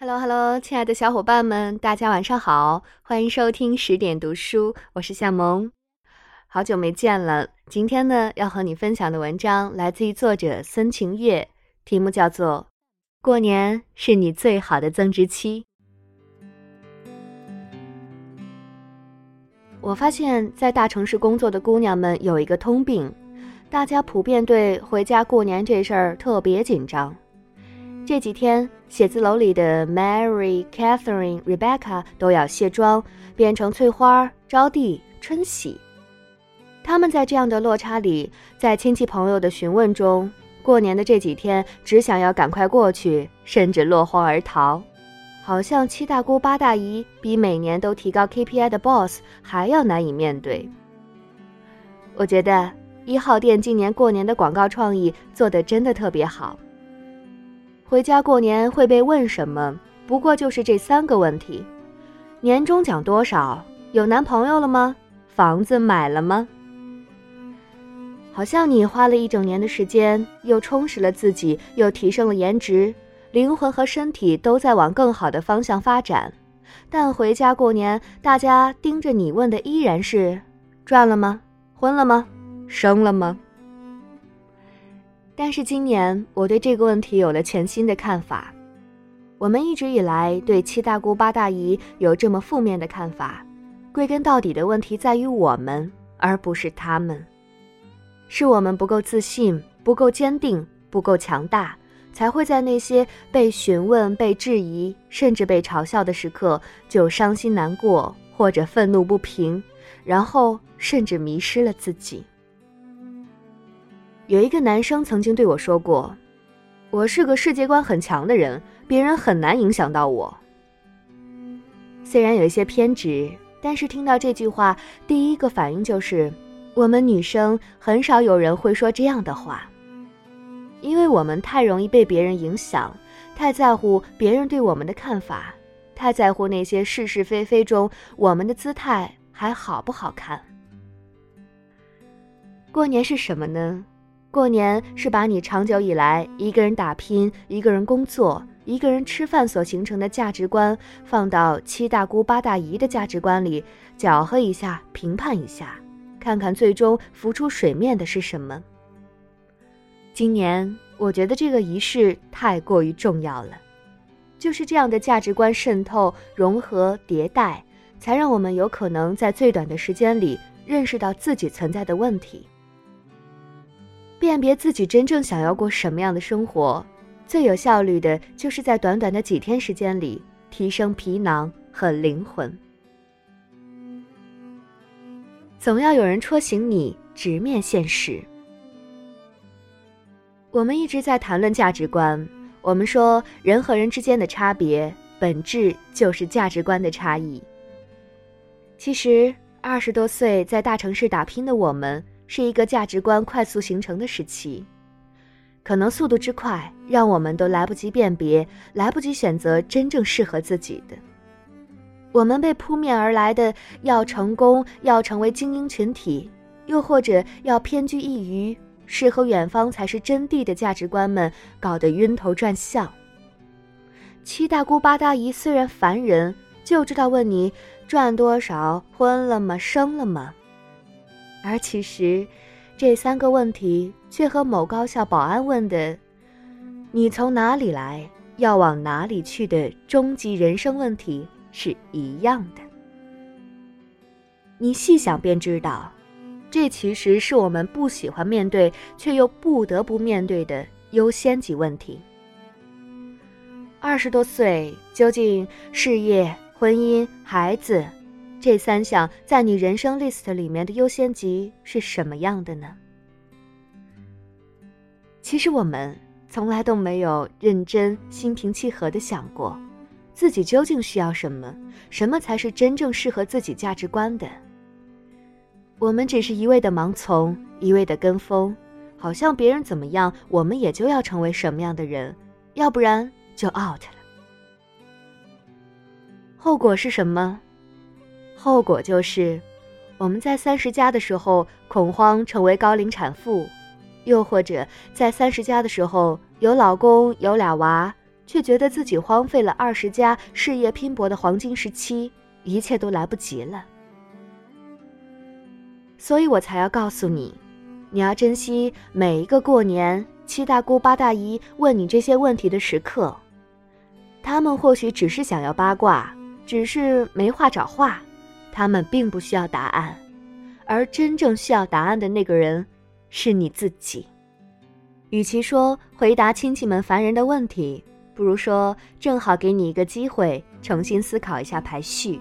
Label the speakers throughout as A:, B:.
A: Hello Hello，亲爱的小伙伴们，大家晚上好，欢迎收听十点读书，我是夏萌，好久没见了。今天呢，要和你分享的文章来自于作者孙晴月，题目叫做《过年是你最好的增值期》。我发现，在大城市工作的姑娘们有一个通病，大家普遍对回家过年这事儿特别紧张。这几天，写字楼里的 Mary、Catherine、Rebecca 都要卸妆，变成翠花、招娣、春喜。他们在这样的落差里，在亲戚朋友的询问中，过年的这几天只想要赶快过去，甚至落荒而逃，好像七大姑八大姨比每年都提高 KPI 的 boss 还要难以面对。我觉得一号店今年过年的广告创意做得真的特别好。回家过年会被问什么？不过就是这三个问题：年终奖多少？有男朋友了吗？房子买了吗？好像你花了一整年的时间，又充实了自己，又提升了颜值，灵魂和身体都在往更好的方向发展。但回家过年，大家盯着你问的依然是：赚了吗？婚了吗？生了吗？但是今年我对这个问题有了全新的看法。我们一直以来对七大姑八大姨有这么负面的看法，归根到底的问题在于我们，而不是他们。是我们不够自信、不够坚定、不够强大，才会在那些被询问、被质疑，甚至被嘲笑的时刻就伤心难过或者愤怒不平，然后甚至迷失了自己。有一个男生曾经对我说过：“我是个世界观很强的人，别人很难影响到我。”虽然有一些偏执，但是听到这句话，第一个反应就是，我们女生很少有人会说这样的话，因为我们太容易被别人影响，太在乎别人对我们的看法，太在乎那些是是非非中我们的姿态还好不好看。过年是什么呢？过年是把你长久以来一个人打拼、一个人工作、一个人吃饭所形成的价值观，放到七大姑八大姨的价值观里，搅和一下、评判一下，看看最终浮出水面的是什么。今年我觉得这个仪式太过于重要了，就是这样的价值观渗透、融合、迭代，才让我们有可能在最短的时间里认识到自己存在的问题。辨别自己真正想要过什么样的生活，最有效率的就是在短短的几天时间里提升皮囊和灵魂。总要有人戳醒你，直面现实。我们一直在谈论价值观，我们说人和人之间的差别，本质就是价值观的差异。其实，二十多岁在大城市打拼的我们。是一个价值观快速形成的时期，可能速度之快，让我们都来不及辨别，来不及选择真正适合自己的。我们被扑面而来的要成功、要成为精英群体，又或者要偏居一隅、诗和远方才是真谛的价值观们搞得晕头转向。七大姑八大姨虽然烦人，就知道问你赚多少、婚了吗、生了吗。而其实，这三个问题却和某高校保安问的“你从哪里来，要往哪里去”的终极人生问题是一样的。你细想便知道，这其实是我们不喜欢面对却又不得不面对的优先级问题。二十多岁，究竟事业、婚姻、孩子？这三项在你人生 list 里面的优先级是什么样的呢？其实我们从来都没有认真、心平气和的想过，自己究竟需要什么，什么才是真正适合自己价值观的。我们只是一味的盲从，一味的跟风，好像别人怎么样，我们也就要成为什么样的人，要不然就 out 了。后果是什么？后果就是，我们在三十加的时候恐慌成为高龄产妇，又或者在三十加的时候有老公有俩娃，却觉得自己荒废了二十加事业拼搏的黄金时期，一切都来不及了。所以我才要告诉你，你要珍惜每一个过年七大姑八大姨问你这些问题的时刻。他们或许只是想要八卦，只是没话找话，他们并不需要答案，而真正需要答案的那个人，是你自己。与其说回答亲戚们烦人的问题，不如说正好给你一个机会，重新思考一下排序。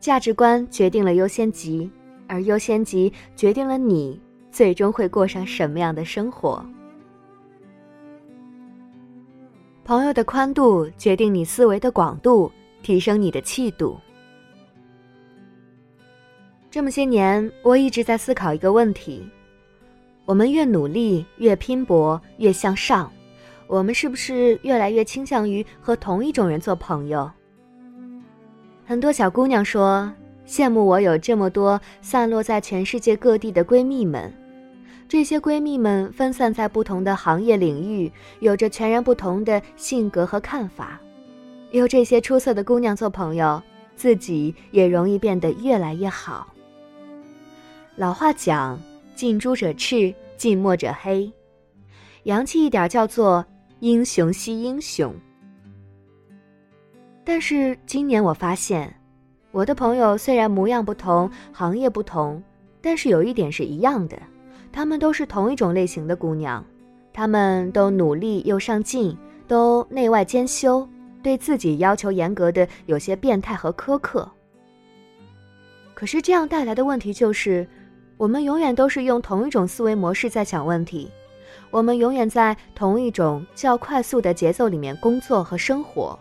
A: 价值观决定了优先级，而优先级决定了你最终会过上什么样的生活。朋友的宽度决定你思维的广度，提升你的气度。这么些年，我一直在思考一个问题：我们越努力、越拼搏、越向上，我们是不是越来越倾向于和同一种人做朋友？很多小姑娘说羡慕我有这么多散落在全世界各地的闺蜜们。这些闺蜜们分散在不同的行业领域，有着全然不同的性格和看法。有这些出色的姑娘做朋友，自己也容易变得越来越好。老话讲：“近朱者赤，近墨者黑。”洋气一点叫做“英雄惜英雄”。但是今年我发现，我的朋友虽然模样不同，行业不同，但是有一点是一样的。她们都是同一种类型的姑娘，她们都努力又上进，都内外兼修，对自己要求严格的有些变态和苛刻。可是这样带来的问题就是，我们永远都是用同一种思维模式在想问题，我们永远在同一种较快速的节奏里面工作和生活。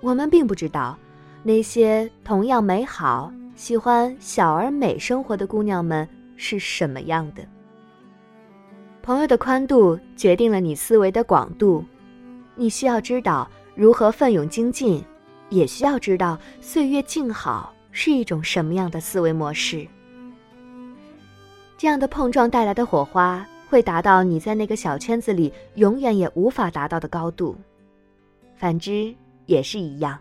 A: 我们并不知道，那些同样美好、喜欢小而美生活的姑娘们是什么样的。朋友的宽度决定了你思维的广度，你需要知道如何奋勇精进，也需要知道岁月静好是一种什么样的思维模式。这样的碰撞带来的火花，会达到你在那个小圈子里永远也无法达到的高度。反之也是一样，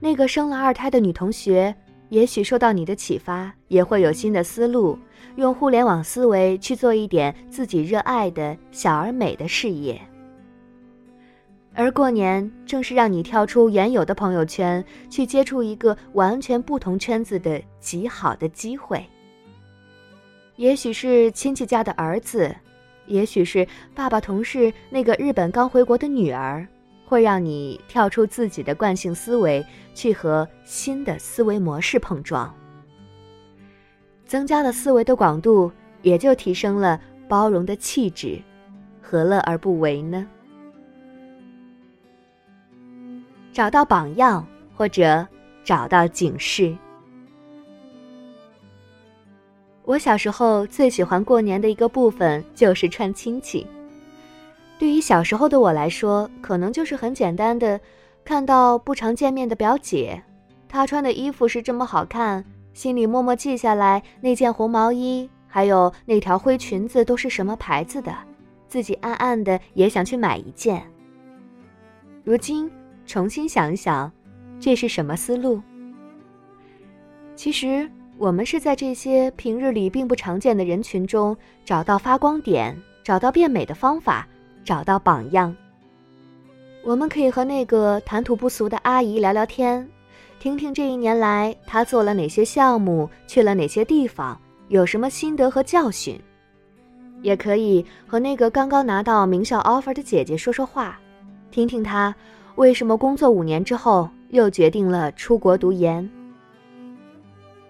A: 那个生了二胎的女同学。也许受到你的启发，也会有新的思路，用互联网思维去做一点自己热爱的小而美的事业。而过年正是让你跳出原有的朋友圈，去接触一个完全不同圈子的极好的机会。也许是亲戚家的儿子，也许是爸爸同事那个日本刚回国的女儿。会让你跳出自己的惯性思维，去和新的思维模式碰撞，增加了思维的广度，也就提升了包容的气质，何乐而不为呢？找到榜样，或者找到警示。我小时候最喜欢过年的一个部分就是串亲戚。对于小时候的我来说，可能就是很简单的，看到不常见面的表姐，她穿的衣服是这么好看，心里默默记下来那件红毛衣，还有那条灰裙子都是什么牌子的，自己暗暗的也想去买一件。如今重新想一想，这是什么思路？其实我们是在这些平日里并不常见的人群中找到发光点，找到变美的方法。找到榜样，我们可以和那个谈吐不俗的阿姨聊聊天，听听这一年来她做了哪些项目，去了哪些地方，有什么心得和教训。也可以和那个刚刚拿到名校 offer 的姐姐说说话，听听她为什么工作五年之后又决定了出国读研。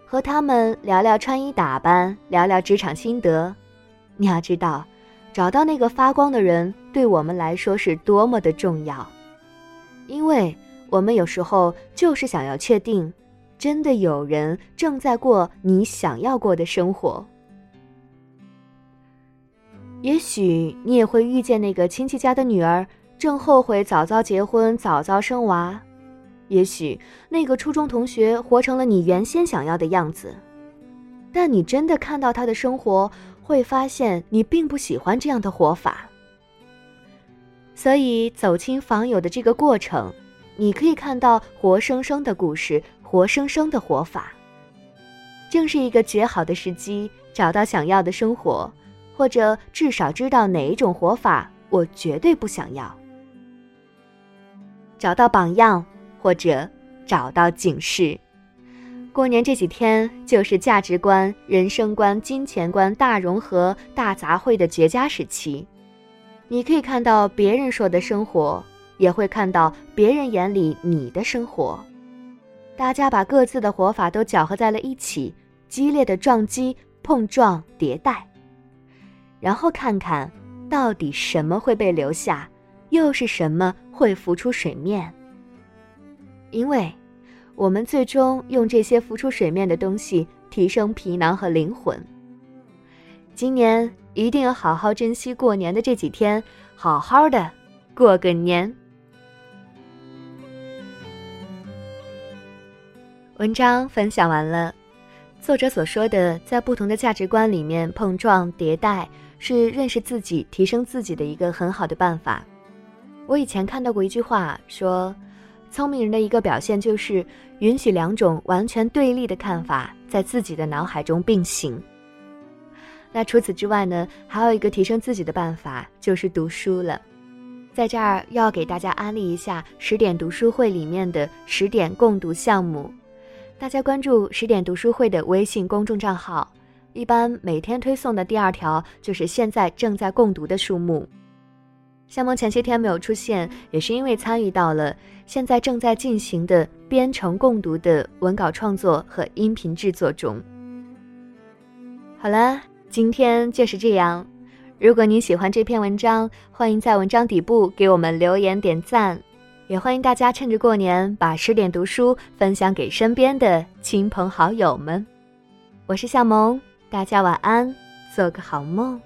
A: 和他们聊聊穿衣打扮，聊聊职场心得。你要知道。找到那个发光的人，对我们来说是多么的重要，因为我们有时候就是想要确定，真的有人正在过你想要过的生活。也许你也会遇见那个亲戚家的女儿，正后悔早早结婚、早早生娃；也许那个初中同学活成了你原先想要的样子，但你真的看到他的生活。会发现你并不喜欢这样的活法。所以走亲访友的这个过程，你可以看到活生生的故事，活生生的活法。正是一个绝好的时机，找到想要的生活，或者至少知道哪一种活法我绝对不想要。找到榜样，或者找到警示。过年这几天就是价值观、人生观、金钱观大融合、大杂烩的绝佳时期。你可以看到别人说的生活，也会看到别人眼里你的生活。大家把各自的活法都搅和在了一起，激烈的撞击、碰撞、迭代，然后看看到底什么会被留下，又是什么会浮出水面。因为。我们最终用这些浮出水面的东西提升皮囊和灵魂。今年一定要好好珍惜过年的这几天，好好的过个年。文章分享完了，作者所说的在不同的价值观里面碰撞迭代，是认识自己、提升自己的一个很好的办法。我以前看到过一句话说。聪明人的一个表现就是允许两种完全对立的看法在自己的脑海中并行。那除此之外呢，还有一个提升自己的办法就是读书了。在这儿要给大家安利一下十点读书会里面的十点共读项目，大家关注十点读书会的微信公众账号，一般每天推送的第二条就是现在正在共读的书目。夏萌前些天没有出现，也是因为参与到了现在正在进行的编程共读的文稿创作和音频制作中。好了，今天就是这样。如果您喜欢这篇文章，欢迎在文章底部给我们留言点赞，也欢迎大家趁着过年把十点读书分享给身边的亲朋好友们。我是夏萌，大家晚安，做个好梦。